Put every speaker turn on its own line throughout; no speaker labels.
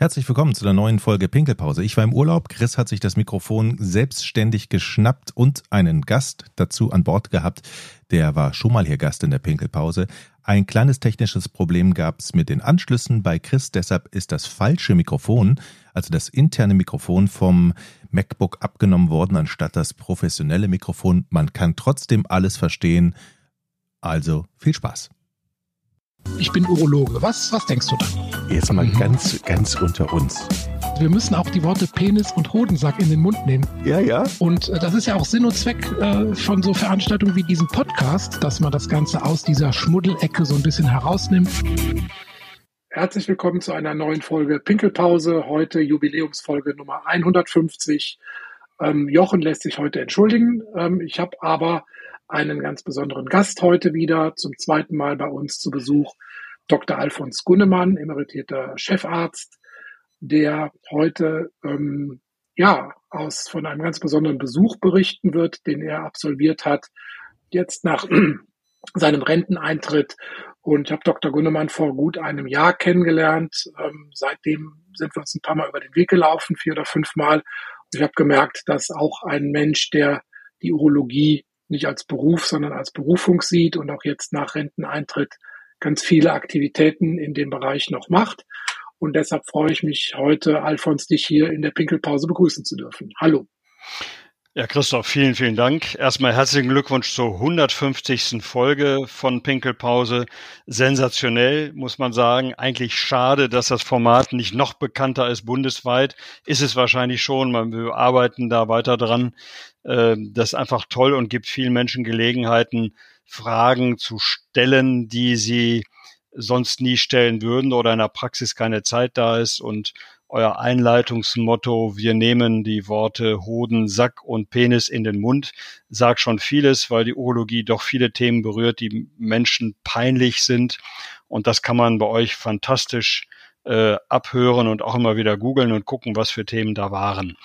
Herzlich willkommen zu der neuen Folge Pinkelpause. Ich war im Urlaub, Chris hat sich das Mikrofon selbstständig geschnappt und einen Gast dazu an Bord gehabt. Der war schon mal hier Gast in der Pinkelpause. Ein kleines technisches Problem gab es mit den Anschlüssen bei Chris, deshalb ist das falsche Mikrofon, also das interne Mikrofon vom MacBook abgenommen worden, anstatt das professionelle Mikrofon. Man kann trotzdem alles verstehen. Also viel Spaß.
Ich bin Urologe. Was, was denkst du da?
Jetzt mal mhm. ganz, ganz unter uns.
Wir müssen auch die Worte Penis und Hodensack in den Mund nehmen.
Ja, ja.
Und äh, das ist ja auch Sinn und Zweck äh, von so Veranstaltungen wie diesem Podcast, dass man das Ganze aus dieser Schmuddelecke so ein bisschen herausnimmt. Herzlich willkommen zu einer neuen Folge Pinkelpause. Heute Jubiläumsfolge Nummer 150. Ähm, Jochen lässt sich heute entschuldigen. Ähm, ich habe aber einen ganz besonderen Gast heute wieder, zum zweiten Mal bei uns zu Besuch, Dr. Alfons Gunnemann, emeritierter Chefarzt, der heute ähm, ja aus von einem ganz besonderen Besuch berichten wird, den er absolviert hat, jetzt nach seinem Renteneintritt. Und ich habe Dr. Gunnemann vor gut einem Jahr kennengelernt. Ähm, seitdem sind wir uns ein paar Mal über den Weg gelaufen, vier oder fünf Mal. Und ich habe gemerkt, dass auch ein Mensch, der die Urologie nicht als Beruf, sondern als Berufung sieht und auch jetzt nach Renteneintritt ganz viele Aktivitäten in dem Bereich noch macht. Und deshalb freue ich mich heute, Alfons, dich hier in der Pinkelpause begrüßen zu dürfen. Hallo.
Ja, Christoph, vielen, vielen Dank. Erstmal herzlichen Glückwunsch zur 150. Folge von Pinkelpause. Sensationell, muss man sagen. Eigentlich schade, dass das Format nicht noch bekannter ist bundesweit. Ist es wahrscheinlich schon. Wir arbeiten da weiter dran. Ähm, das ist einfach toll und gibt vielen Menschen Gelegenheiten, Fragen zu stellen, die sie sonst nie stellen würden oder in der Praxis keine Zeit da ist und euer Einleitungsmotto, wir nehmen die Worte Hoden, Sack und Penis in den Mund, sagt schon vieles, weil die Urologie doch viele Themen berührt, die Menschen peinlich sind. Und das kann man bei euch fantastisch äh, abhören und auch immer wieder googeln und gucken, was für Themen da waren.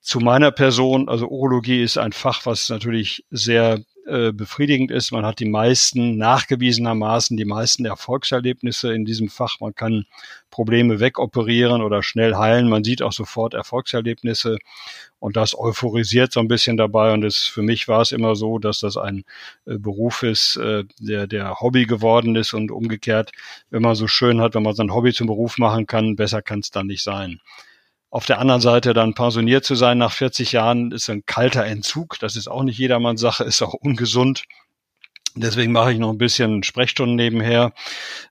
Zu meiner Person, also Urologie ist ein Fach, was natürlich sehr äh, befriedigend ist. Man hat die meisten, nachgewiesenermaßen die meisten Erfolgserlebnisse in diesem Fach. Man kann Probleme wegoperieren oder schnell heilen. Man sieht auch sofort Erfolgserlebnisse und das euphorisiert so ein bisschen dabei. Und es, für mich war es immer so, dass das ein äh, Beruf ist, äh, der, der Hobby geworden ist und umgekehrt, wenn man so schön hat, wenn man sein Hobby zum Beruf machen kann, besser kann es dann nicht sein. Auf der anderen Seite dann pensioniert zu sein nach 40 Jahren ist ein kalter Entzug. Das ist auch nicht jedermanns Sache, ist auch ungesund. Deswegen mache ich noch ein bisschen Sprechstunden nebenher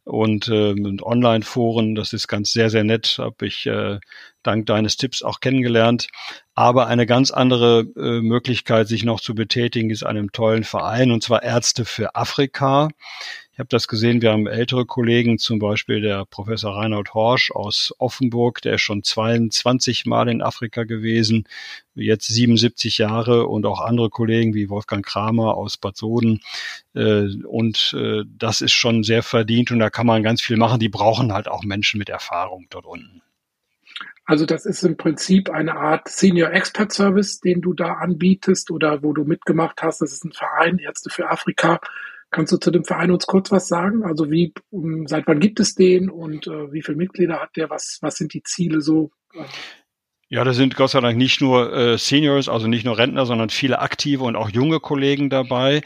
und, äh, und Online-Foren. Das ist ganz sehr, sehr nett. Habe ich äh, dank deines Tipps auch kennengelernt. Aber eine ganz andere äh, Möglichkeit, sich noch zu betätigen, ist einem tollen Verein, und zwar Ärzte für Afrika. Ich habe das gesehen, wir haben ältere Kollegen, zum Beispiel der Professor Reinhold Horsch aus Offenburg, der ist schon 22 Mal in Afrika gewesen, jetzt 77 Jahre und auch andere Kollegen wie Wolfgang Kramer aus Bad Soden. Äh, und äh, das ist schon sehr verdient und da kann man ganz viel machen. Die brauchen halt auch Menschen mit Erfahrung dort unten.
Also das ist im Prinzip eine Art Senior Expert Service, den du da anbietest oder wo du mitgemacht hast. Das ist ein Verein Ärzte für Afrika, Kannst du zu dem Verein uns kurz was sagen? Also wie, ähm, seit wann gibt es den und äh, wie viele Mitglieder hat der? Was, was sind die Ziele so?
Ja, da sind Gott sei Dank nicht nur äh, Seniors, also nicht nur Rentner, sondern viele aktive und auch junge Kollegen dabei.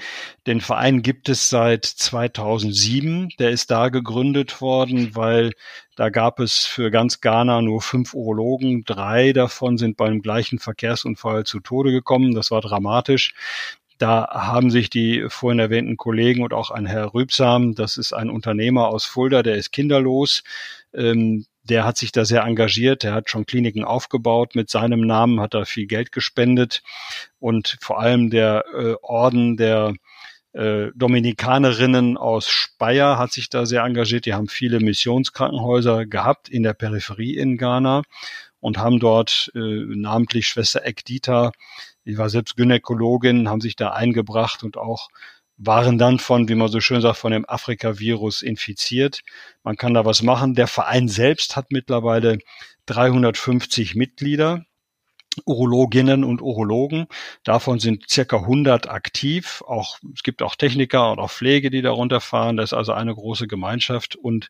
Den Verein gibt es seit 2007. Der ist da gegründet worden, weil da gab es für ganz Ghana nur fünf Urologen. Drei davon sind beim gleichen Verkehrsunfall zu Tode gekommen. Das war dramatisch. Da haben sich die vorhin erwähnten Kollegen und auch ein Herr Rübsam, das ist ein Unternehmer aus Fulda, der ist kinderlos. Ähm, der hat sich da sehr engagiert, der hat schon Kliniken aufgebaut. Mit seinem Namen, hat da viel Geld gespendet. Und vor allem der äh, Orden der äh, Dominikanerinnen aus Speyer hat sich da sehr engagiert. Die haben viele Missionskrankenhäuser gehabt in der Peripherie in Ghana und haben dort äh, namentlich Schwester Ekdita ich war selbst Gynäkologin, haben sich da eingebracht und auch waren dann von, wie man so schön sagt, von dem Afrika-Virus infiziert. Man kann da was machen. Der Verein selbst hat mittlerweile 350 Mitglieder. Urologinnen und Urologen. Davon sind circa 100 aktiv. Auch, es gibt auch Techniker und auch Pflege, die darunter fahren. Das ist also eine große Gemeinschaft und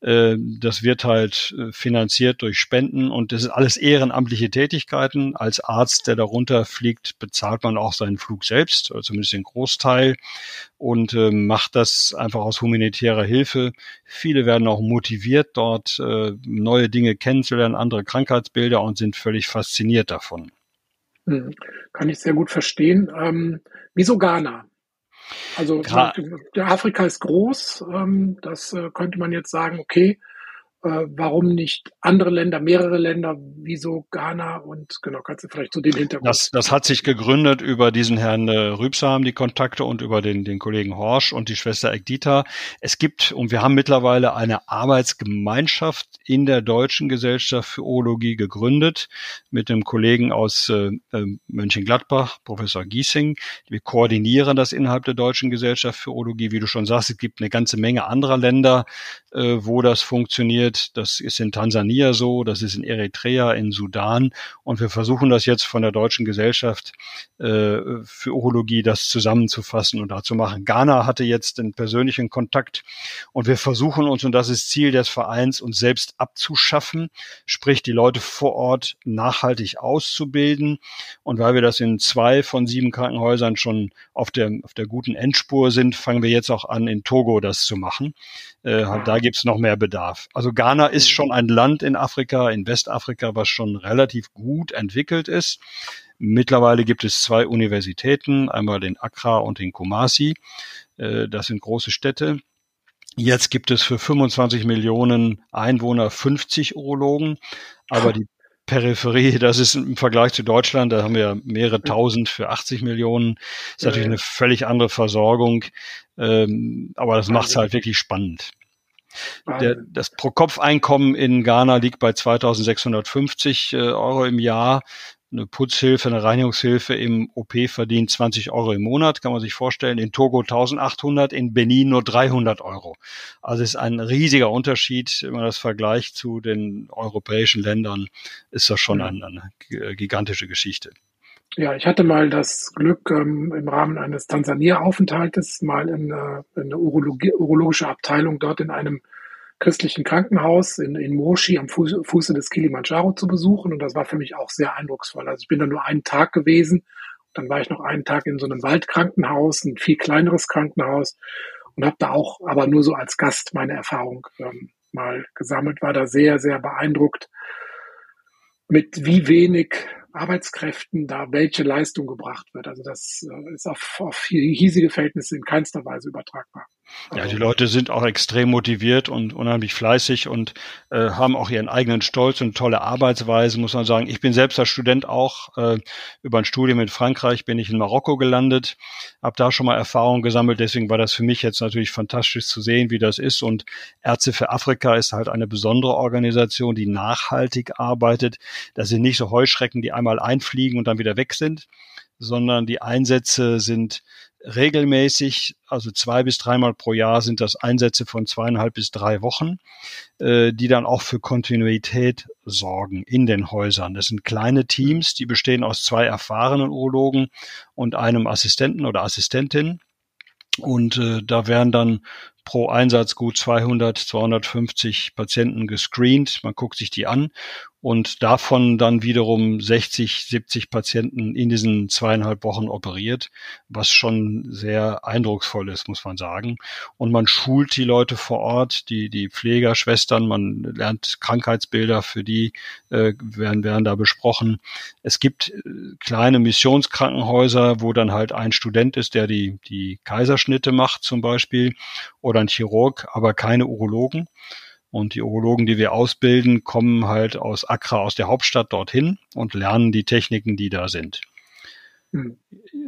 äh, das wird halt äh, finanziert durch Spenden und das ist alles ehrenamtliche Tätigkeiten. Als Arzt, der darunter fliegt, bezahlt man auch seinen Flug selbst, oder zumindest den Großteil und äh, macht das einfach aus humanitärer Hilfe. Viele werden auch motiviert, dort äh, neue Dinge kennenzulernen, andere Krankheitsbilder und sind völlig fasziniert davon.
Hm, kann ich sehr gut verstehen. Ähm, wieso Ghana? Also Gra Afrika ist groß, ähm, das äh, könnte man jetzt sagen, okay, äh, warum nicht andere Länder, mehrere Länder, wieso Ghana und genau, kannst du vielleicht zu dem Hintergrund.
Das, das hat sich gegründet über diesen Herrn äh, Rübsam, die Kontakte und über den, den Kollegen Horsch und die Schwester Egdita. Es gibt, und wir haben mittlerweile eine Arbeitsgemeinschaft in der Deutschen Gesellschaft für Urologie gegründet mit einem Kollegen aus äh, äh, Mönchengladbach, Professor Giesing. Wir koordinieren das innerhalb der Deutschen Gesellschaft für Urologie. Wie du schon sagst, es gibt eine ganze Menge anderer Länder, äh, wo das funktioniert funktioniert. Das ist in Tansania so, das ist in Eritrea, in Sudan. Und wir versuchen das jetzt von der Deutschen Gesellschaft äh, für Urologie, das zusammenzufassen und da zu machen. Ghana hatte jetzt den persönlichen Kontakt und wir versuchen uns, und das ist Ziel des Vereins, uns selbst abzuschaffen, sprich die Leute vor Ort nachhaltig auszubilden. Und weil wir das in zwei von sieben Krankenhäusern schon auf der, auf der guten Endspur sind, fangen wir jetzt auch an, in Togo das zu machen. Äh, da gibt's noch mehr Bedarf. Also Ghana ist schon ein Land in Afrika, in Westafrika, was schon relativ gut entwickelt ist. Mittlerweile gibt es zwei Universitäten, einmal den Accra und den Kumasi. Äh, das sind große Städte. Jetzt gibt es für 25 Millionen Einwohner 50 Urologen, aber die Peripherie, das ist im Vergleich zu Deutschland, da haben wir mehrere tausend für 80 Millionen, ist natürlich eine völlig andere Versorgung, ähm, aber das macht es halt wirklich spannend. Der, das Pro-Kopf-Einkommen in Ghana liegt bei 2650 äh, Euro im Jahr eine Putzhilfe, eine Reinigungshilfe im OP verdient 20 Euro im Monat, kann man sich vorstellen. In Togo 1800, in Benin nur 300 Euro. Also ist ein riesiger Unterschied, wenn man das vergleicht zu den europäischen Ländern, ist das schon eine, eine gigantische Geschichte.
Ja, ich hatte mal das Glück, ähm, im Rahmen eines Tansania-Aufenthaltes mal in, äh, in eine Urologie, urologische Abteilung dort in einem christlichen Krankenhaus in, in Moshi am Fuße, Fuße des Kilimanjaro zu besuchen. Und das war für mich auch sehr eindrucksvoll. Also ich bin da nur einen Tag gewesen. Dann war ich noch einen Tag in so einem Waldkrankenhaus, ein viel kleineres Krankenhaus und habe da auch aber nur so als Gast meine Erfahrung ähm, mal gesammelt, war da sehr, sehr beeindruckt, mit wie wenig Arbeitskräften da welche Leistung gebracht wird. Also das äh, ist auf, auf hiesige Verhältnisse in keinster Weise übertragbar.
Ja, die Leute sind auch extrem motiviert und unheimlich fleißig und äh, haben auch ihren eigenen Stolz und tolle Arbeitsweise, muss man sagen. Ich bin selbst als Student auch äh, über ein Studium in Frankreich bin ich in Marokko gelandet, habe da schon mal Erfahrung gesammelt. Deswegen war das für mich jetzt natürlich fantastisch zu sehen, wie das ist. Und Ärzte für Afrika ist halt eine besondere Organisation, die nachhaltig arbeitet. Das sind nicht so Heuschrecken, die einmal einfliegen und dann wieder weg sind, sondern die Einsätze sind regelmäßig, also zwei bis dreimal pro Jahr sind das Einsätze von zweieinhalb bis drei Wochen, äh, die dann auch für Kontinuität sorgen in den Häusern. Das sind kleine Teams, die bestehen aus zwei erfahrenen Urologen und einem Assistenten oder Assistentin. Und äh, da werden dann pro Einsatz gut 200, 250 Patienten gescreent. Man guckt sich die an und davon dann wiederum 60, 70 Patienten in diesen zweieinhalb Wochen operiert, was schon sehr eindrucksvoll ist, muss man sagen. Und man schult die Leute vor Ort, die, die Pfleger, Schwestern, man lernt Krankheitsbilder, für die äh, werden, werden da besprochen. Es gibt äh, kleine Missionskrankenhäuser, wo dann halt ein Student ist, der die, die Kaiserschnitte macht zum Beispiel oder ein Chirurg, aber keine Urologen. Und die Urologen, die wir ausbilden, kommen halt aus Accra, aus der Hauptstadt dorthin und lernen die Techniken, die da sind. Mhm.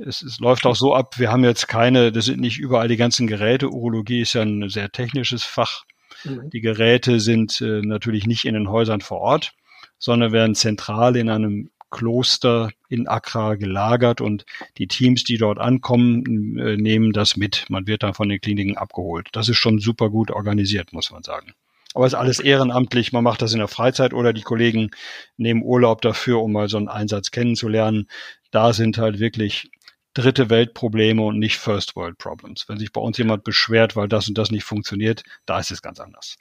Es, es, läuft auch so ab, wir haben jetzt keine, das sind nicht überall die ganzen Geräte. Urologie ist ja ein sehr technisches Fach. Mhm. Die Geräte sind äh, natürlich nicht in den Häusern vor Ort, sondern werden zentral in einem Kloster in Accra gelagert und die Teams, die dort ankommen, äh, nehmen das mit. Man wird dann von den Kliniken abgeholt. Das ist schon super gut organisiert, muss man sagen. Aber es ist alles ehrenamtlich, man macht das in der Freizeit oder die Kollegen nehmen Urlaub dafür, um mal so einen Einsatz kennenzulernen. Da sind halt wirklich dritte Weltprobleme und nicht First World Problems. Wenn sich bei uns jemand beschwert, weil das und das nicht funktioniert, da ist es ganz anders.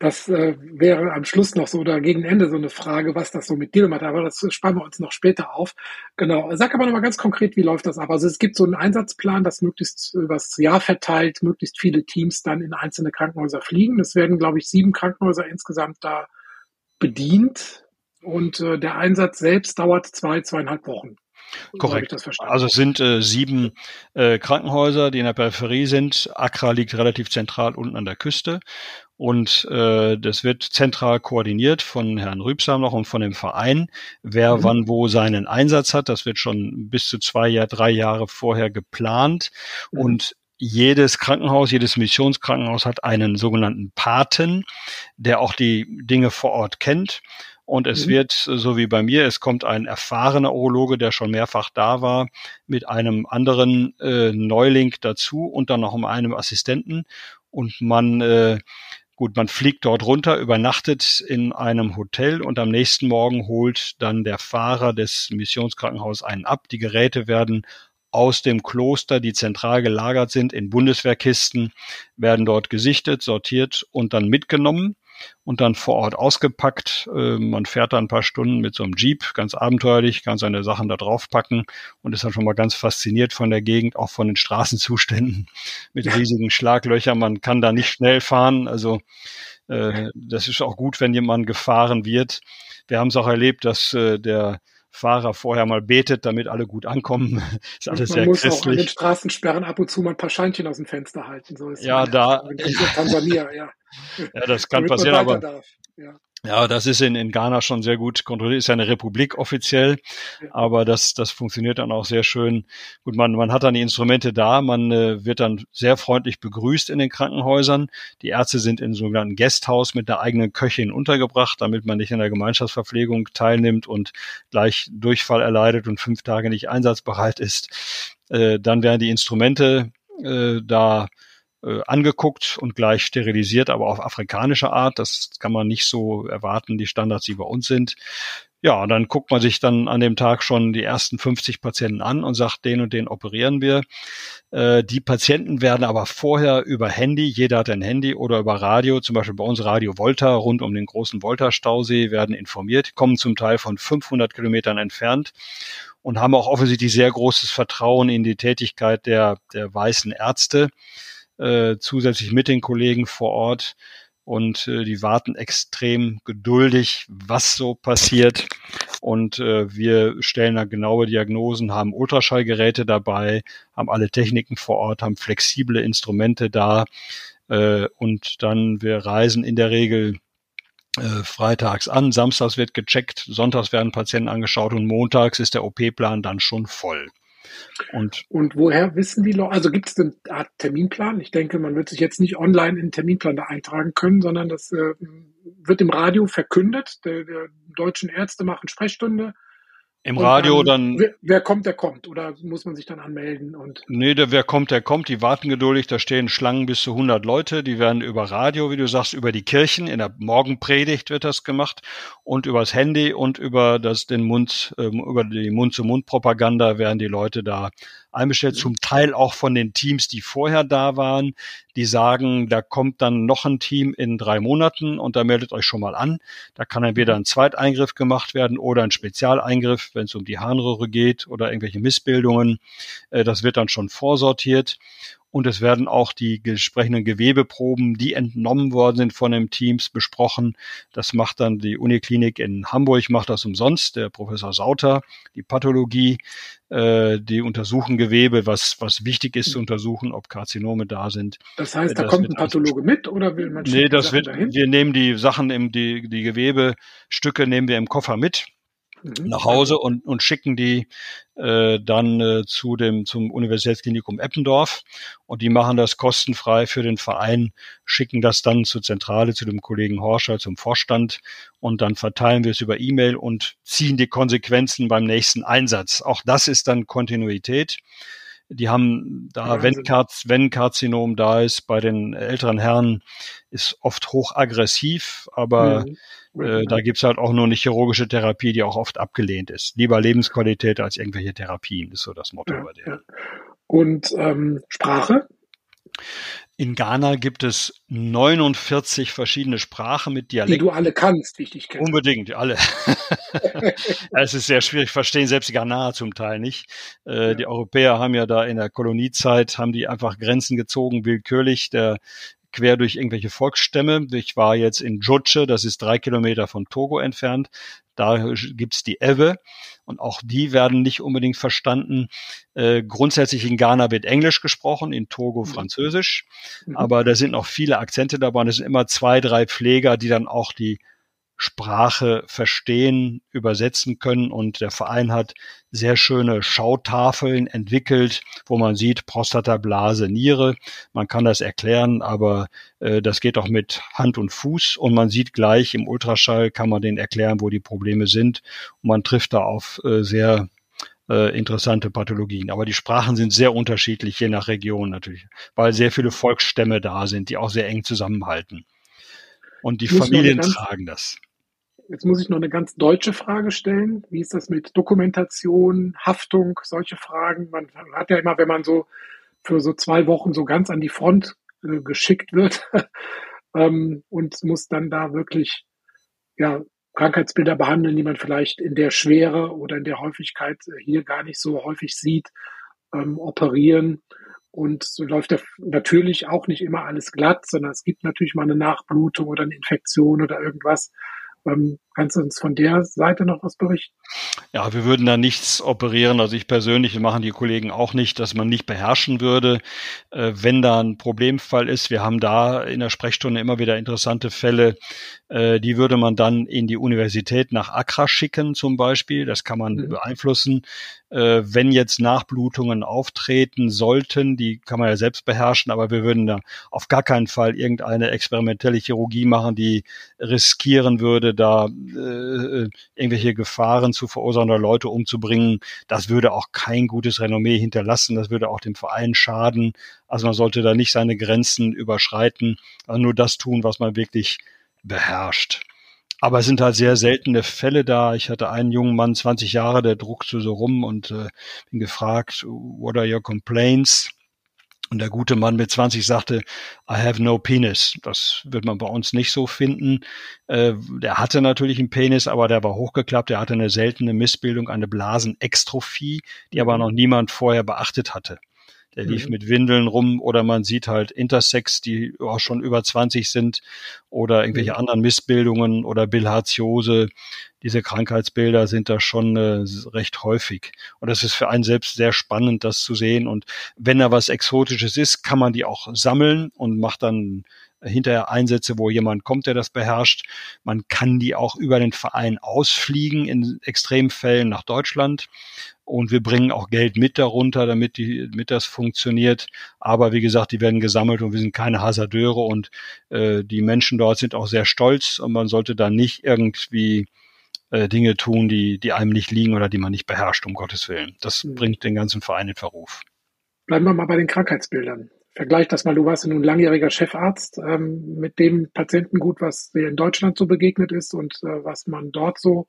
Das äh, wäre am Schluss noch so oder gegen Ende so eine Frage, was das so mit dir macht. Aber das sparen wir uns noch später auf. Genau. Sag aber nochmal ganz konkret, wie läuft das ab? Also es gibt so einen Einsatzplan, dass möglichst übers Jahr verteilt, möglichst viele Teams dann in einzelne Krankenhäuser fliegen. Es werden, glaube ich, sieben Krankenhäuser insgesamt da bedient. Und äh, der Einsatz selbst dauert zwei, zweieinhalb Wochen.
Korrekt. Also es sind äh, sieben äh, Krankenhäuser, die in der Peripherie sind. Accra liegt relativ zentral unten an der Küste und äh, das wird zentral koordiniert von Herrn Rübsam noch und von dem Verein, wer mhm. wann wo seinen Einsatz hat. Das wird schon bis zu zwei, Jahr, drei Jahre vorher geplant mhm. und jedes Krankenhaus, jedes Missionskrankenhaus hat einen sogenannten Paten, der auch die Dinge vor Ort kennt und es mhm. wird, so wie bei mir, es kommt ein erfahrener Urologe, der schon mehrfach da war, mit einem anderen äh, Neuling dazu und dann noch um einem Assistenten. Und man, äh, gut, man fliegt dort runter, übernachtet in einem Hotel und am nächsten Morgen holt dann der Fahrer des Missionskrankenhauses einen ab. Die Geräte werden aus dem Kloster, die zentral gelagert sind, in Bundeswehrkisten, werden dort gesichtet, sortiert und dann mitgenommen und dann vor Ort ausgepackt. Äh, man fährt da ein paar Stunden mit so einem Jeep, ganz abenteuerlich, kann seine Sachen da drauf packen und ist dann schon mal ganz fasziniert von der Gegend, auch von den Straßenzuständen mit riesigen Schlaglöchern. Man kann da nicht schnell fahren. Also äh, das ist auch gut, wenn jemand gefahren wird. Wir haben es auch erlebt, dass äh, der Fahrer vorher mal betet, damit alle gut ankommen.
ist alles man sehr muss christlich. auch an den Straßensperren ab und zu mal ein paar Scheinchen aus dem Fenster halten. So
ist ja, da. Tansania, ja. Ja, das kann passieren, aber. Ja. Ja, das ist in, in Ghana schon sehr gut kontrolliert. Ist ja eine Republik offiziell, aber das, das funktioniert dann auch sehr schön. Gut, man, man hat dann die Instrumente da, man äh, wird dann sehr freundlich begrüßt in den Krankenhäusern. Die Ärzte sind in sogenannten Guesthouse mit der eigenen Köchin untergebracht, damit man nicht in der Gemeinschaftsverpflegung teilnimmt und gleich Durchfall erleidet und fünf Tage nicht einsatzbereit ist. Äh, dann werden die Instrumente äh, da äh, angeguckt und gleich sterilisiert, aber auf afrikanische Art. Das kann man nicht so erwarten, die Standards, die bei uns sind. Ja, dann guckt man sich dann an dem Tag schon die ersten 50 Patienten an und sagt, den und den operieren wir. Äh, die Patienten werden aber vorher über Handy, jeder hat ein Handy oder über Radio, zum Beispiel bei uns Radio Volta rund um den großen Volta-Stausee, werden informiert, kommen zum Teil von 500 Kilometern entfernt und haben auch offensichtlich sehr großes Vertrauen in die Tätigkeit der, der weißen Ärzte äh, zusätzlich mit den Kollegen vor Ort und äh, die warten extrem geduldig, was so passiert. Und äh, wir stellen da genaue Diagnosen, haben Ultraschallgeräte dabei, haben alle Techniken vor Ort, haben flexible Instrumente da. Äh, und dann wir reisen in der Regel äh, freitags an, samstags wird gecheckt, sonntags werden Patienten angeschaut und montags ist der OP-Plan dann schon voll.
Und, und woher wissen die Leute, also gibt es eine Art Terminplan? Ich denke, man wird sich jetzt nicht online in den Terminplan da eintragen können, sondern das äh, wird im Radio verkündet. Der, der deutschen Ärzte machen Sprechstunde
im Radio dann,
dann. Wer, wer, kommt, der kommt. Oder muss man sich dann anmelden? Und
nee, der, wer kommt, der kommt. Die warten geduldig. Da stehen Schlangen bis zu 100 Leute. Die werden über Radio, wie du sagst, über die Kirchen. In der Morgenpredigt wird das gemacht. Und übers Handy und über das, den Mund, äh, über die Mund-zu-Mund-Propaganda werden die Leute da einbestellt, zum Teil auch von den Teams, die vorher da waren, die sagen, da kommt dann noch ein Team in drei Monaten und da meldet euch schon mal an. Da kann entweder ein Zweiteingriff gemacht werden oder ein Spezialeingriff, wenn es um die Harnröhre geht oder irgendwelche Missbildungen. Äh, das wird dann schon vorsortiert und es werden auch die entsprechenden Gewebeproben, die entnommen worden sind von den Teams, besprochen. Das macht dann die Uniklinik in Hamburg, macht das umsonst, der Professor Sauter, die Pathologie, äh, die untersuchen Gewebe, was, was wichtig ist zu untersuchen, ob Karzinome da sind.
Das heißt, da das kommt ein Pathologe mit oder will man
Nee, das wird, dahin? wir nehmen die Sachen im, die, die Gewebestücke nehmen wir im Koffer mit Mhm. nach Hause und, und schicken die äh, dann äh, zu dem zum Universitätsklinikum Eppendorf und die machen das kostenfrei für den Verein, schicken das dann zur Zentrale zu dem Kollegen Horscher zum Vorstand und dann verteilen wir es über E-Mail und ziehen die Konsequenzen beim nächsten Einsatz. Auch das ist dann Kontinuität. Die haben da, wenn, Karz, wenn Karzinom da ist, bei den älteren Herren, ist oft hochaggressiv, aber mhm. äh, da gibt's halt auch nur eine chirurgische Therapie, die auch oft abgelehnt ist. Lieber Lebensqualität als irgendwelche Therapien, ist so das Motto ja, bei denen. Ja.
Und ähm, Sprache?
In Ghana gibt es 49 verschiedene Sprachen mit Dialekten.
Die du alle kannst, wie ich dich
kenne. Unbedingt, alle. es ist sehr schwierig, verstehen selbst die Ghanaer zum Teil nicht. Äh, ja. Die Europäer haben ja da in der Koloniezeit, haben die einfach Grenzen gezogen, willkürlich. Der quer durch irgendwelche Volksstämme. Ich war jetzt in Djoche, das ist drei Kilometer von Togo entfernt. Da gibt's die Ewe und auch die werden nicht unbedingt verstanden. Äh, grundsätzlich in Ghana wird Englisch gesprochen, in Togo mhm. Französisch, mhm. aber da sind noch viele Akzente dabei und es sind immer zwei, drei Pfleger, die dann auch die Sprache verstehen, übersetzen können. Und der Verein hat sehr schöne Schautafeln entwickelt, wo man sieht Prostata, Blase, Niere. Man kann das erklären, aber äh, das geht auch mit Hand und Fuß. Und man sieht gleich im Ultraschall, kann man den erklären, wo die Probleme sind. Und man trifft da auf äh, sehr äh, interessante Pathologien. Aber die Sprachen sind sehr unterschiedlich, je nach Region natürlich, weil sehr viele Volksstämme da sind, die auch sehr eng zusammenhalten. Und die Familien tragen das.
Jetzt muss ich noch eine ganz deutsche Frage stellen. Wie ist das mit Dokumentation, Haftung, solche Fragen? Man hat ja immer, wenn man so für so zwei Wochen so ganz an die Front äh, geschickt wird ähm, und muss dann da wirklich ja, Krankheitsbilder behandeln, die man vielleicht in der Schwere oder in der Häufigkeit hier gar nicht so häufig sieht, ähm, operieren. Und so läuft ja natürlich auch nicht immer alles glatt, sondern es gibt natürlich mal eine Nachblutung oder eine Infektion oder irgendwas. Ähm, kannst du uns von der Seite noch was berichten?
Ja, wir würden da nichts operieren. Also ich persönlich, wir machen die Kollegen auch nicht, dass man nicht beherrschen würde. Äh, wenn da ein Problemfall ist, wir haben da in der Sprechstunde immer wieder interessante Fälle, äh, die würde man dann in die Universität nach Accra schicken zum Beispiel. Das kann man mhm. beeinflussen. Äh, wenn jetzt Nachblutungen auftreten sollten, die kann man ja selbst beherrschen, aber wir würden da auf gar keinen Fall irgendeine experimentelle Chirurgie machen, die riskieren würde, da äh, irgendwelche Gefahren zu verursachen oder Leute umzubringen. Das würde auch kein gutes Renommee hinterlassen. Das würde auch dem Verein schaden. Also man sollte da nicht seine Grenzen überschreiten, also nur das tun, was man wirklich beherrscht. Aber es sind halt sehr seltene Fälle da. Ich hatte einen jungen Mann, 20 Jahre, der druckte so rum und äh, bin gefragt, what are your complaints? Und der gute Mann mit 20 sagte, I have no penis. Das wird man bei uns nicht so finden. Äh, der hatte natürlich einen Penis, aber der war hochgeklappt. Er hatte eine seltene Missbildung, eine Blasenextrophie, die aber noch niemand vorher beachtet hatte. Der lief mhm. mit Windeln rum oder man sieht halt Intersex, die auch schon über 20 sind oder irgendwelche mhm. anderen Missbildungen oder Bilharziose. Diese Krankheitsbilder sind da schon äh, recht häufig. Und das ist für einen selbst sehr spannend, das zu sehen. Und wenn da was Exotisches ist, kann man die auch sammeln und macht dann hinterher Einsätze, wo jemand kommt, der das beherrscht. Man kann die auch über den Verein ausfliegen in Extremfällen nach Deutschland. Und wir bringen auch Geld mit darunter, damit die, damit das funktioniert. Aber wie gesagt, die werden gesammelt und wir sind keine Hasardeure und äh, die Menschen dort sind auch sehr stolz und man sollte da nicht irgendwie äh, Dinge tun, die, die einem nicht liegen oder die man nicht beherrscht, um Gottes Willen. Das mhm. bringt den ganzen Verein in Verruf.
Bleiben wir mal bei den Krankheitsbildern vergleich das mal, du warst ja nun langjähriger Chefarzt ähm, mit dem Patientengut, was dir in Deutschland so begegnet ist und äh, was man dort so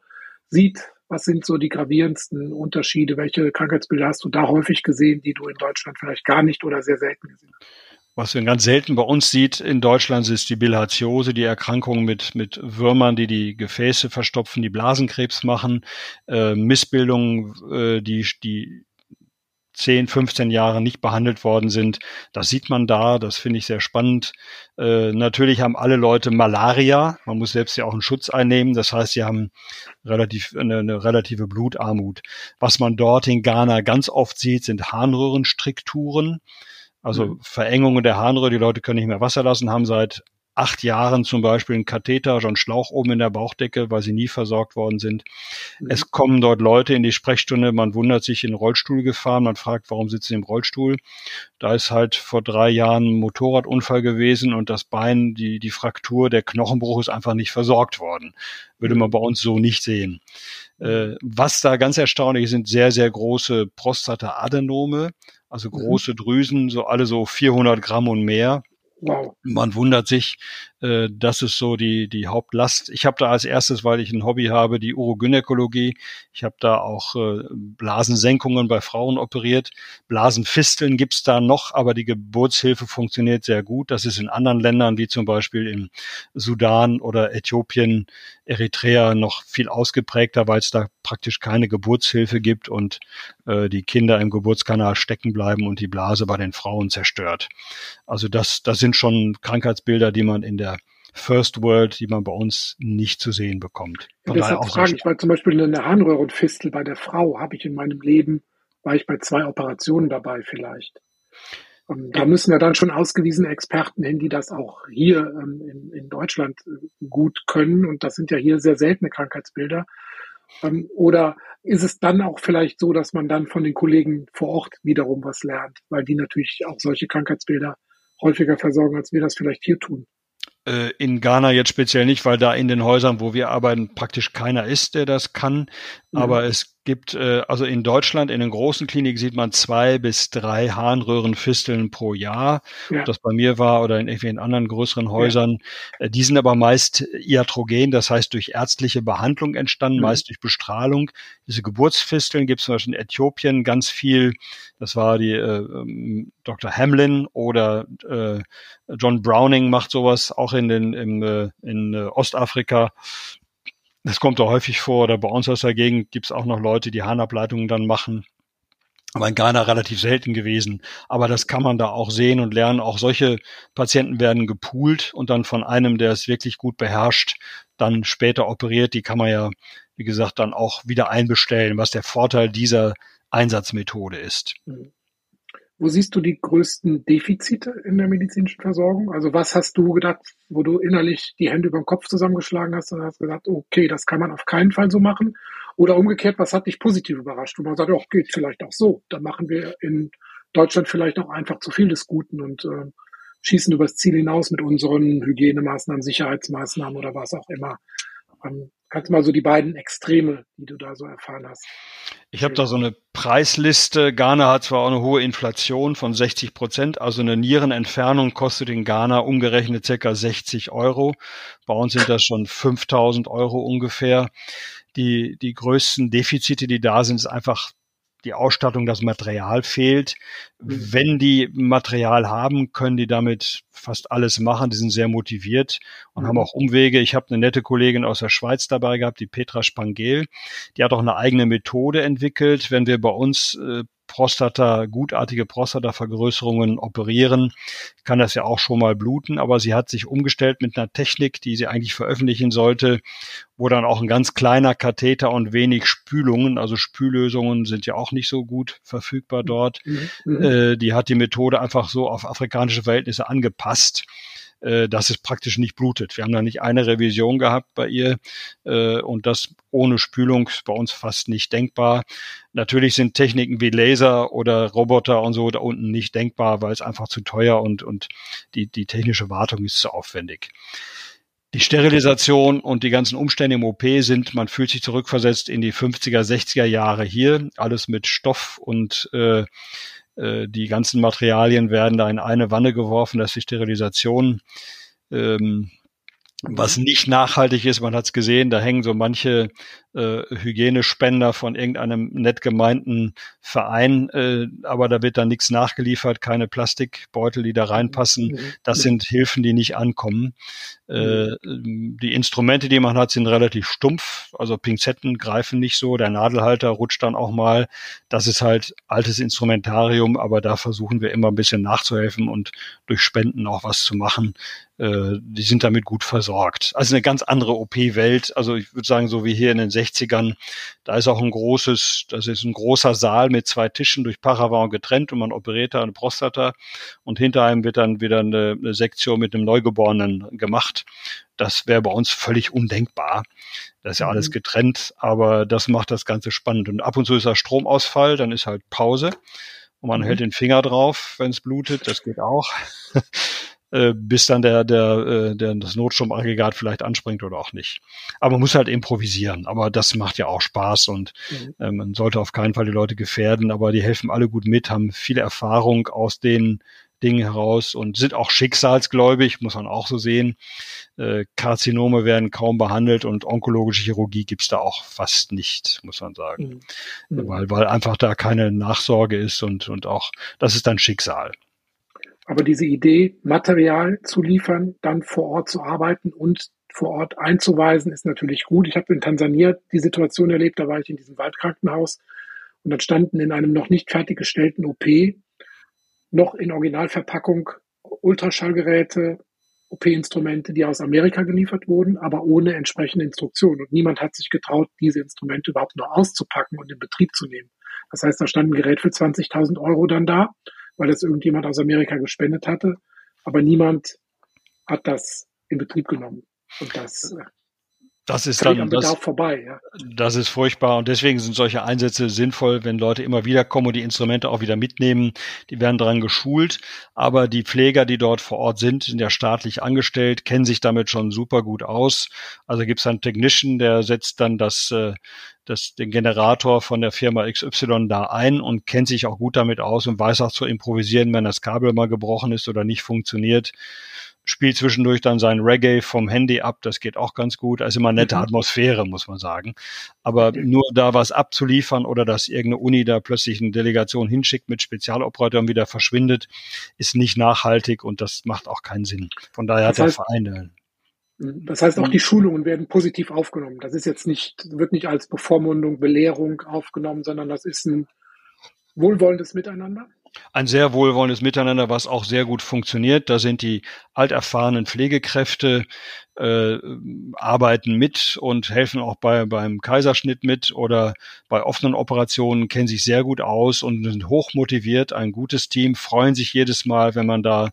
sieht. Was sind so die gravierendsten Unterschiede? Welche Krankheitsbilder hast du da häufig gesehen, die du in Deutschland vielleicht gar nicht oder sehr selten gesehen hast?
Was man ganz selten bei uns sieht in Deutschland ist die Bilharziose, die Erkrankung mit, mit Würmern, die die Gefäße verstopfen, die Blasenkrebs machen, äh, Missbildungen, äh, die, die 10, 15 Jahre nicht behandelt worden sind. Das sieht man da, das finde ich sehr spannend. Äh, natürlich haben alle Leute Malaria. Man muss selbst ja auch einen Schutz einnehmen. Das heißt, sie haben relativ, eine, eine relative Blutarmut. Was man dort in Ghana ganz oft sieht, sind Harnröhrenstrukturen. Also. Verengungen der Harnröhre. Die Leute können nicht mehr Wasser lassen, haben seit acht Jahren zum Beispiel einen Katheter, schon einen Schlauch oben in der Bauchdecke, weil sie nie versorgt worden sind. Mhm. Es kommen dort Leute in die Sprechstunde, man wundert sich in den Rollstuhl gefahren, man fragt, warum sitzen sie im Rollstuhl? Da ist halt vor drei Jahren ein Motorradunfall gewesen und das Bein, die, die Fraktur, der Knochenbruch ist einfach nicht versorgt worden. Würde man bei uns so nicht sehen. Äh, was da ganz erstaunlich ist, sind sehr, sehr große Prostata-Adenome, also mhm. große mhm. Drüsen, so alle so 400 Gramm und mehr. Wow. Man wundert sich, äh, das ist so die, die Hauptlast. Ich habe da als erstes, weil ich ein Hobby habe, die Urogynäkologie. Ich habe da auch äh, Blasensenkungen bei Frauen operiert. Blasenfisteln gibt's da noch, aber die Geburtshilfe funktioniert sehr gut. Das ist in anderen Ländern, wie zum Beispiel im Sudan oder Äthiopien, Eritrea noch viel ausgeprägter, weil es da praktisch keine Geburtshilfe gibt und äh, die Kinder im Geburtskanal stecken bleiben und die Blase bei den Frauen zerstört. Also das, das sind schon Krankheitsbilder, die man in der First World, die man bei uns nicht zu sehen bekommt.
Von ja, deshalb frage ich, weil zum Beispiel eine Harnröhrenfistel bei der Frau habe ich in meinem Leben, war ich bei zwei Operationen dabei vielleicht. Und da müssen ja dann schon ausgewiesene Experten hin, die das auch hier ähm, in, in, Deutschland äh, gut können. Und das sind ja hier sehr seltene Krankheitsbilder. Ähm, oder ist es dann auch vielleicht so, dass man dann von den Kollegen vor Ort wiederum was lernt, weil die natürlich auch solche Krankheitsbilder häufiger versorgen, als wir das vielleicht hier tun?
Äh, in Ghana jetzt speziell nicht, weil da in den Häusern, wo wir arbeiten, praktisch keiner ist, der das kann. Mhm. Aber es gibt, äh, also in Deutschland, in den großen Kliniken sieht man zwei bis drei Harnröhrenfisteln pro Jahr. Ja. Ob das bei mir war oder in irgendwelchen anderen größeren Häusern. Ja. Äh, die sind aber meist iatrogen, das heißt durch ärztliche Behandlung entstanden, mhm. meist durch Bestrahlung. Diese Geburtsfisteln gibt es zum Beispiel in Äthiopien ganz viel. Das war die äh, ähm, Dr. Hamlin oder äh, John Browning macht sowas auch in den im, äh, in äh, Ostafrika. Das kommt da häufig vor, oder bei uns aus der Gegend gibt es auch noch Leute, die Harnableitungen dann machen. Aber in Ghana relativ selten gewesen. Aber das kann man da auch sehen und lernen. Auch solche Patienten werden gepoolt und dann von einem, der es wirklich gut beherrscht, dann später operiert. Die kann man ja, wie gesagt, dann auch wieder einbestellen, was der Vorteil dieser Einsatzmethode ist. Mhm.
Wo siehst du die größten Defizite in der medizinischen Versorgung? Also was hast du gedacht, wo du innerlich die Hände über den Kopf zusammengeschlagen hast und hast gesagt, okay, das kann man auf keinen Fall so machen? Oder umgekehrt, was hat dich positiv überrascht? Wo man sagt, oh, geht vielleicht auch so. Da machen wir in Deutschland vielleicht auch einfach zu viel des Guten und äh, schießen übers Ziel hinaus mit unseren Hygienemaßnahmen, Sicherheitsmaßnahmen oder was auch immer. Ähm, kannst du mal so die beiden Extreme, die du da so erfahren hast.
Ich habe da so eine Preisliste. Ghana hat zwar auch eine hohe Inflation von 60 Prozent, also eine Nierenentfernung kostet in Ghana umgerechnet circa 60 Euro. Bei uns sind das schon 5000 Euro ungefähr. Die, die größten Defizite, die da sind, ist einfach die Ausstattung, das Material fehlt. Mhm. Wenn die Material haben, können die damit fast alles machen. Die sind sehr motiviert und mhm. haben auch Umwege. Ich habe eine nette Kollegin aus der Schweiz dabei gehabt, die Petra Spangel. Die hat auch eine eigene Methode entwickelt. Wenn wir bei uns äh, Prostata, gutartige Prostatavergrößerungen operieren, kann das ja auch schon mal bluten, aber sie hat sich umgestellt mit einer Technik, die sie eigentlich veröffentlichen sollte, wo dann auch ein ganz kleiner Katheter und wenig Spülungen, also Spüllösungen sind ja auch nicht so gut verfügbar dort. Mhm. mhm. Äh, die hat die Methode einfach so auf afrikanische Verhältnisse angepasst dass es praktisch nicht blutet. Wir haben da nicht eine Revision gehabt bei ihr äh, und das ohne Spülung bei uns fast nicht denkbar. Natürlich sind Techniken wie Laser oder Roboter und so da unten nicht denkbar, weil es einfach zu teuer und, und die, die technische Wartung ist zu aufwendig. Die Sterilisation und die ganzen Umstände im OP sind, man fühlt sich zurückversetzt in die 50er, 60er Jahre hier, alles mit Stoff und äh, äh, die ganzen Materialien werden da in eine Wanne geworfen, dass die Sterilisation ähm, was nicht nachhaltig ist, man hat es gesehen, da hängen so manche äh, Hygienespender von irgendeinem nett gemeinten Verein, äh, aber da wird dann nichts nachgeliefert, keine Plastikbeutel, die da reinpassen. Mhm. Das sind Hilfen, die nicht ankommen. Äh, mhm. die Instrumente, die man hat, sind relativ stumpf, also Pinzetten greifen nicht so, der Nadelhalter rutscht dann auch mal. Das ist halt altes Instrumentarium, aber da versuchen wir immer ein bisschen nachzuhelfen und durch Spenden auch was zu machen. Äh, die sind damit gut versorgt. Also eine ganz andere OP-Welt. Also ich würde sagen, so wie hier in den 60ern. Da ist auch ein großes, das ist ein großer Saal mit zwei Tischen durch Paravent getrennt und man operiert da eine Prostata und hinter einem wird dann wieder eine, eine Sektion mit einem Neugeborenen gemacht. Das wäre bei uns völlig undenkbar. Das ist ja alles mhm. getrennt, aber das macht das Ganze spannend. Und ab und zu ist da Stromausfall, dann ist halt Pause und man mhm. hält den Finger drauf, wenn es blutet. Das geht auch. Äh, bis dann der, der, äh, der das Notstromaggregat vielleicht anspringt oder auch nicht. Aber man muss halt improvisieren. Aber das macht ja auch Spaß und mhm. äh, man sollte auf keinen Fall die Leute gefährden, aber die helfen alle gut mit, haben viele Erfahrung aus den Dingen heraus und sind auch schicksalsgläubig, muss man auch so sehen. Äh, Karzinome werden kaum behandelt und onkologische Chirurgie gibt's da auch fast nicht, muss man sagen. Mhm. mhm. Weil, weil einfach da keine Nachsorge ist und, und auch, das ist dann Schicksal.
Aber diese Idee, Material zu liefern, dann vor Ort zu arbeiten und vor Ort einzuweisen, ist natürlich gut. Ich habe in Tansania die Situation erlebt, da war ich in diesem Waldkrankenhaus und dann standen in einem noch nicht fertiggestellten OP noch in Originalverpackung Ultraschallgeräte, OP-Instrumente, die aus Amerika geliefert wurden, aber ohne entsprechende Instruktion. Und niemand hat sich getraut, diese Instrumente überhaupt noch auszupacken und in Betrieb zu nehmen. Das heißt, da stand ein Gerät für 20.000 Euro dann da weil das irgendjemand aus Amerika gespendet hatte. Aber niemand hat das in Betrieb genommen. Und das äh,
das ist dann
das, vorbei, ja.
das ist furchtbar und deswegen sind solche Einsätze sinnvoll, wenn Leute immer wieder kommen und die Instrumente auch wieder mitnehmen. Die werden daran geschult, aber die Pfleger, die dort vor Ort sind, sind ja staatlich angestellt, kennen sich damit schon super gut aus. Also gibt es einen Technician, der setzt dann das, äh, das, den Generator von der Firma XY da ein und kennt sich auch gut damit aus und weiß auch zu improvisieren, wenn das Kabel mal gebrochen ist oder nicht funktioniert spielt zwischendurch dann sein Reggae vom Handy ab. Das geht auch ganz gut. Also immer nette mhm. Atmosphäre, muss man sagen. Aber nur da was abzuliefern oder dass irgendeine Uni da plötzlich eine Delegation hinschickt mit Spezialoperatoren wieder verschwindet, ist nicht nachhaltig und das macht auch keinen Sinn. Von daher das hat der Verein
das heißt, auch die Schulungen werden positiv aufgenommen. Das ist jetzt nicht, wird nicht als Bevormundung, Belehrung aufgenommen, sondern das ist ein wohlwollendes Miteinander
ein sehr wohlwollendes Miteinander, was auch sehr gut funktioniert. Da sind die alterfahrenen Pflegekräfte äh, arbeiten mit und helfen auch bei beim Kaiserschnitt mit oder bei offenen Operationen kennen sich sehr gut aus und sind hoch motiviert. Ein gutes Team freuen sich jedes Mal, wenn man da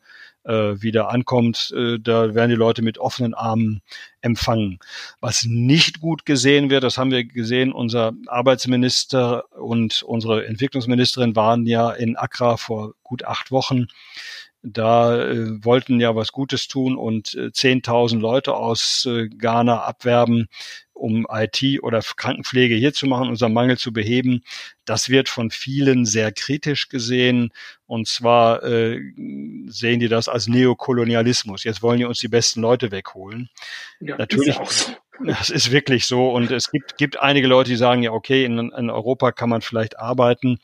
wieder ankommt, äh, da werden die Leute mit offenen Armen empfangen. Was nicht gut gesehen wird, das haben wir gesehen, unser Arbeitsminister und unsere Entwicklungsministerin waren ja in Accra vor gut acht Wochen. Da äh, wollten ja was Gutes tun und äh, 10.000 Leute aus äh, Ghana abwerben um IT oder Krankenpflege hier zu machen, unseren Mangel zu beheben. Das wird von vielen sehr kritisch gesehen. Und zwar äh, sehen die das als Neokolonialismus. Jetzt wollen die uns die besten Leute wegholen. Ja, Natürlich. Ist ja so. Das ist wirklich so. Und es gibt, gibt einige Leute, die sagen, ja, okay, in, in Europa kann man vielleicht arbeiten,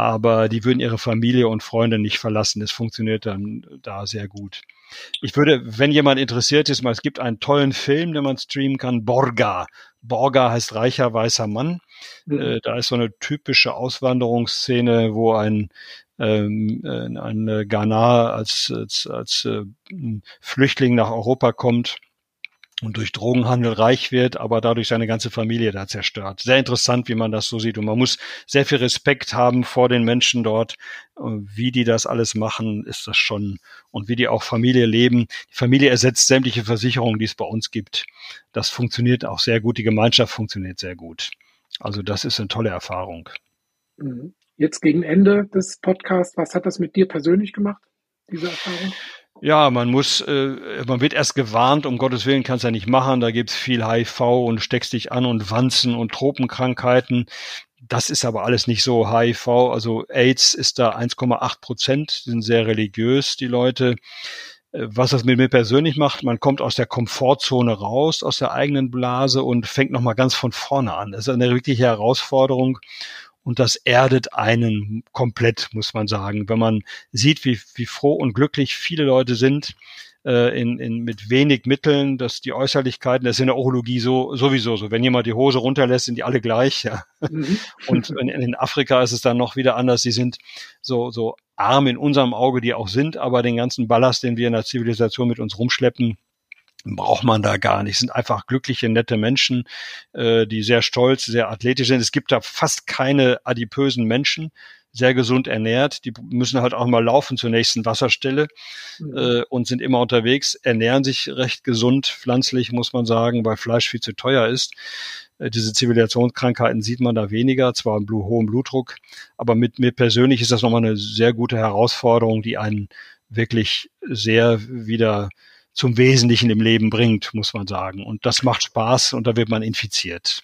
aber die würden ihre Familie und Freunde nicht verlassen. Das funktioniert dann da sehr gut. Ich würde, wenn jemand interessiert ist, mal, es gibt einen tollen Film, den man streamen kann, Borga. Borga heißt reicher weißer Mann. Mhm. Äh, da ist so eine typische Auswanderungsszene, wo ein ähm, äh, ein Ghana als, als, als äh, Flüchtling nach Europa kommt und durch Drogenhandel reich wird, aber dadurch seine ganze Familie da zerstört. Sehr interessant, wie man das so sieht. Und man muss sehr viel Respekt haben vor den Menschen dort. Wie die das alles machen, ist das schon. Und wie die auch Familie leben. Die Familie ersetzt sämtliche Versicherungen, die es bei uns gibt. Das funktioniert auch sehr gut. Die Gemeinschaft funktioniert sehr gut. Also das ist eine tolle Erfahrung.
Mhm. Jetzt gegen Ende des Podcasts, was hat das mit dir persönlich gemacht, diese Erfahrung?
Ja, man muss, äh, man wird erst gewarnt, um Gottes Willen kannst du ja nicht machen, da gibt's viel HIV und steckst dich an und Wanzen und Tropenkrankheiten. Das ist aber alles nicht so HIV, also AIDS ist da 1,8 Prozent, sind sehr religiös, die Leute. Äh, was das mit mir persönlich macht, man kommt aus der Komfortzone raus, aus der eigenen Blase und fängt nochmal ganz von vorne an. Das ist eine wirkliche Herausforderung und das erdet einen komplett, muss man sagen. Wenn man sieht, wie, wie froh und glücklich viele Leute sind, äh, in, in, mit wenig Mitteln, dass die Äußerlichkeiten, das ist in der Urologie so sowieso so. Wenn jemand die Hose runterlässt, sind die alle gleich. Ja. Mhm. Und in, in Afrika ist es dann noch wieder anders. Sie sind so, so arm in unserem Auge, die auch sind, aber den ganzen Ballast, den wir in der Zivilisation mit uns rumschleppen, braucht man da gar nicht. Sind einfach glückliche, nette Menschen, äh, die sehr stolz, sehr athletisch sind. Es gibt da fast keine adipösen Menschen, sehr gesund ernährt. Die müssen halt auch mal laufen zur nächsten Wasserstelle mhm. äh, und sind immer unterwegs, ernähren sich recht gesund, pflanzlich, muss man sagen, weil Fleisch viel zu teuer ist. Äh, diese Zivilisationskrankheiten sieht man da weniger, zwar einen hohen Blutdruck, aber mit mir persönlich ist das nochmal eine sehr gute Herausforderung, die einen wirklich sehr wieder zum Wesentlichen im Leben bringt, muss man sagen. Und das macht Spaß und da wird man infiziert.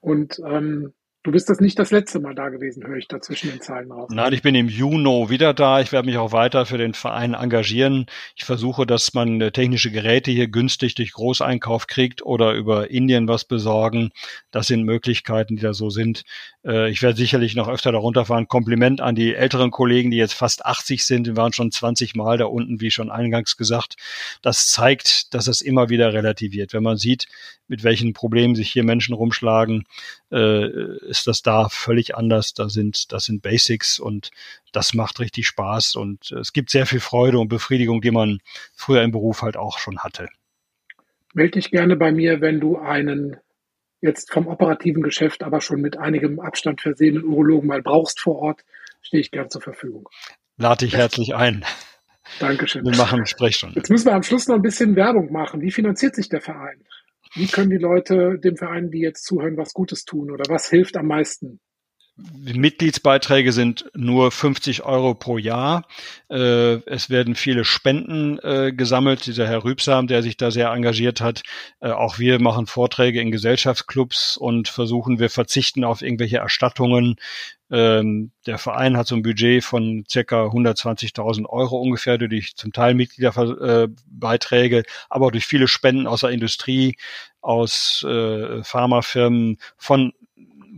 Und ähm, Du bist das nicht das letzte Mal da gewesen, höre ich da zwischen den Zeilen raus.
Nein, ich bin im Juni wieder da. Ich werde mich auch weiter für den Verein engagieren. Ich versuche, dass man äh, technische Geräte hier günstig durch Großeinkauf kriegt oder über Indien was besorgen. Das sind Möglichkeiten, die da so sind. Äh, ich werde sicherlich noch öfter darunter fahren. Kompliment an die älteren Kollegen, die jetzt fast 80 sind. Wir waren schon 20 Mal da unten, wie schon eingangs gesagt. Das zeigt, dass es immer wieder relativiert. Wenn man sieht, mit welchen Problemen sich hier Menschen rumschlagen, äh, ist das da völlig anders. Da sind, das sind Basics und das macht richtig Spaß und es gibt sehr viel Freude und Befriedigung, die man früher im Beruf halt auch schon hatte.
Melde dich gerne bei mir, wenn du einen jetzt vom operativen Geschäft, aber schon mit einigem Abstand versehenen Urologen mal brauchst vor Ort, stehe ich gern zur Verfügung.
Lade dich herzlich ein.
Dankeschön.
Wir machen Sprechstunde.
Jetzt müssen wir am Schluss noch ein bisschen Werbung machen. Wie finanziert sich der Verein? Wie können die Leute dem Verein, die jetzt zuhören, was Gutes tun oder was hilft am meisten?
Die Mitgliedsbeiträge sind nur 50 Euro pro Jahr. Äh, es werden viele Spenden äh, gesammelt. Dieser Herr Rübsam, der sich da sehr engagiert hat. Äh, auch wir machen Vorträge in Gesellschaftsclubs und versuchen, wir verzichten auf irgendwelche Erstattungen. Ähm, der Verein hat so ein Budget von circa 120.000 Euro ungefähr durch zum Teil Mitgliederbeiträge, aber durch viele Spenden aus der Industrie, aus Pharmafirmen, von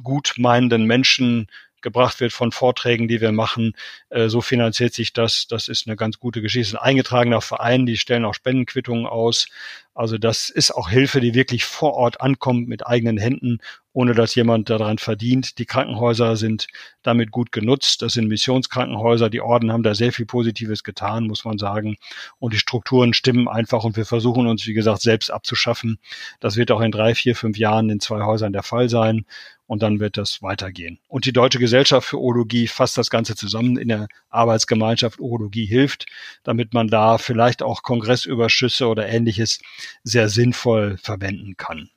gut meinenden Menschen gebracht wird von Vorträgen, die wir machen. Äh, so finanziert sich das. Das ist eine ganz gute Geschichte. Ein eingetragener Verein, die stellen auch Spendenquittungen aus. Also das ist auch Hilfe, die wirklich vor Ort ankommt mit eigenen Händen, ohne dass jemand daran verdient. Die Krankenhäuser sind damit gut genutzt. Das sind Missionskrankenhäuser. Die Orden haben da sehr viel Positives getan, muss man sagen. Und die Strukturen stimmen einfach und wir versuchen uns, wie gesagt, selbst abzuschaffen. Das wird auch in drei, vier, fünf Jahren in zwei Häusern der Fall sein und dann wird das weitergehen. Und die Deutsche Gesellschaft für Urologie fasst das Ganze zusammen in der Arbeitsgemeinschaft Urologie hilft, damit man da vielleicht auch Kongressüberschüsse oder ähnliches sehr sinnvoll verwenden kann.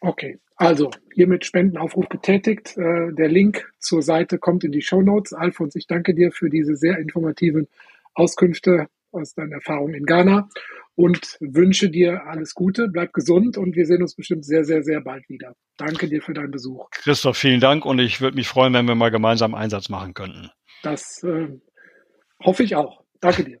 Okay, also hiermit Spendenaufruf getätigt. Äh, der Link zur Seite kommt in die Show Notes. Alfons, ich danke dir für diese sehr informativen Auskünfte aus deinen Erfahrungen in Ghana und wünsche dir alles Gute, bleib gesund und wir sehen uns bestimmt sehr, sehr, sehr bald wieder. Danke dir für deinen Besuch.
Christoph, vielen Dank und ich würde mich freuen, wenn wir mal gemeinsam Einsatz machen könnten.
Das äh, hoffe ich auch. Danke dir.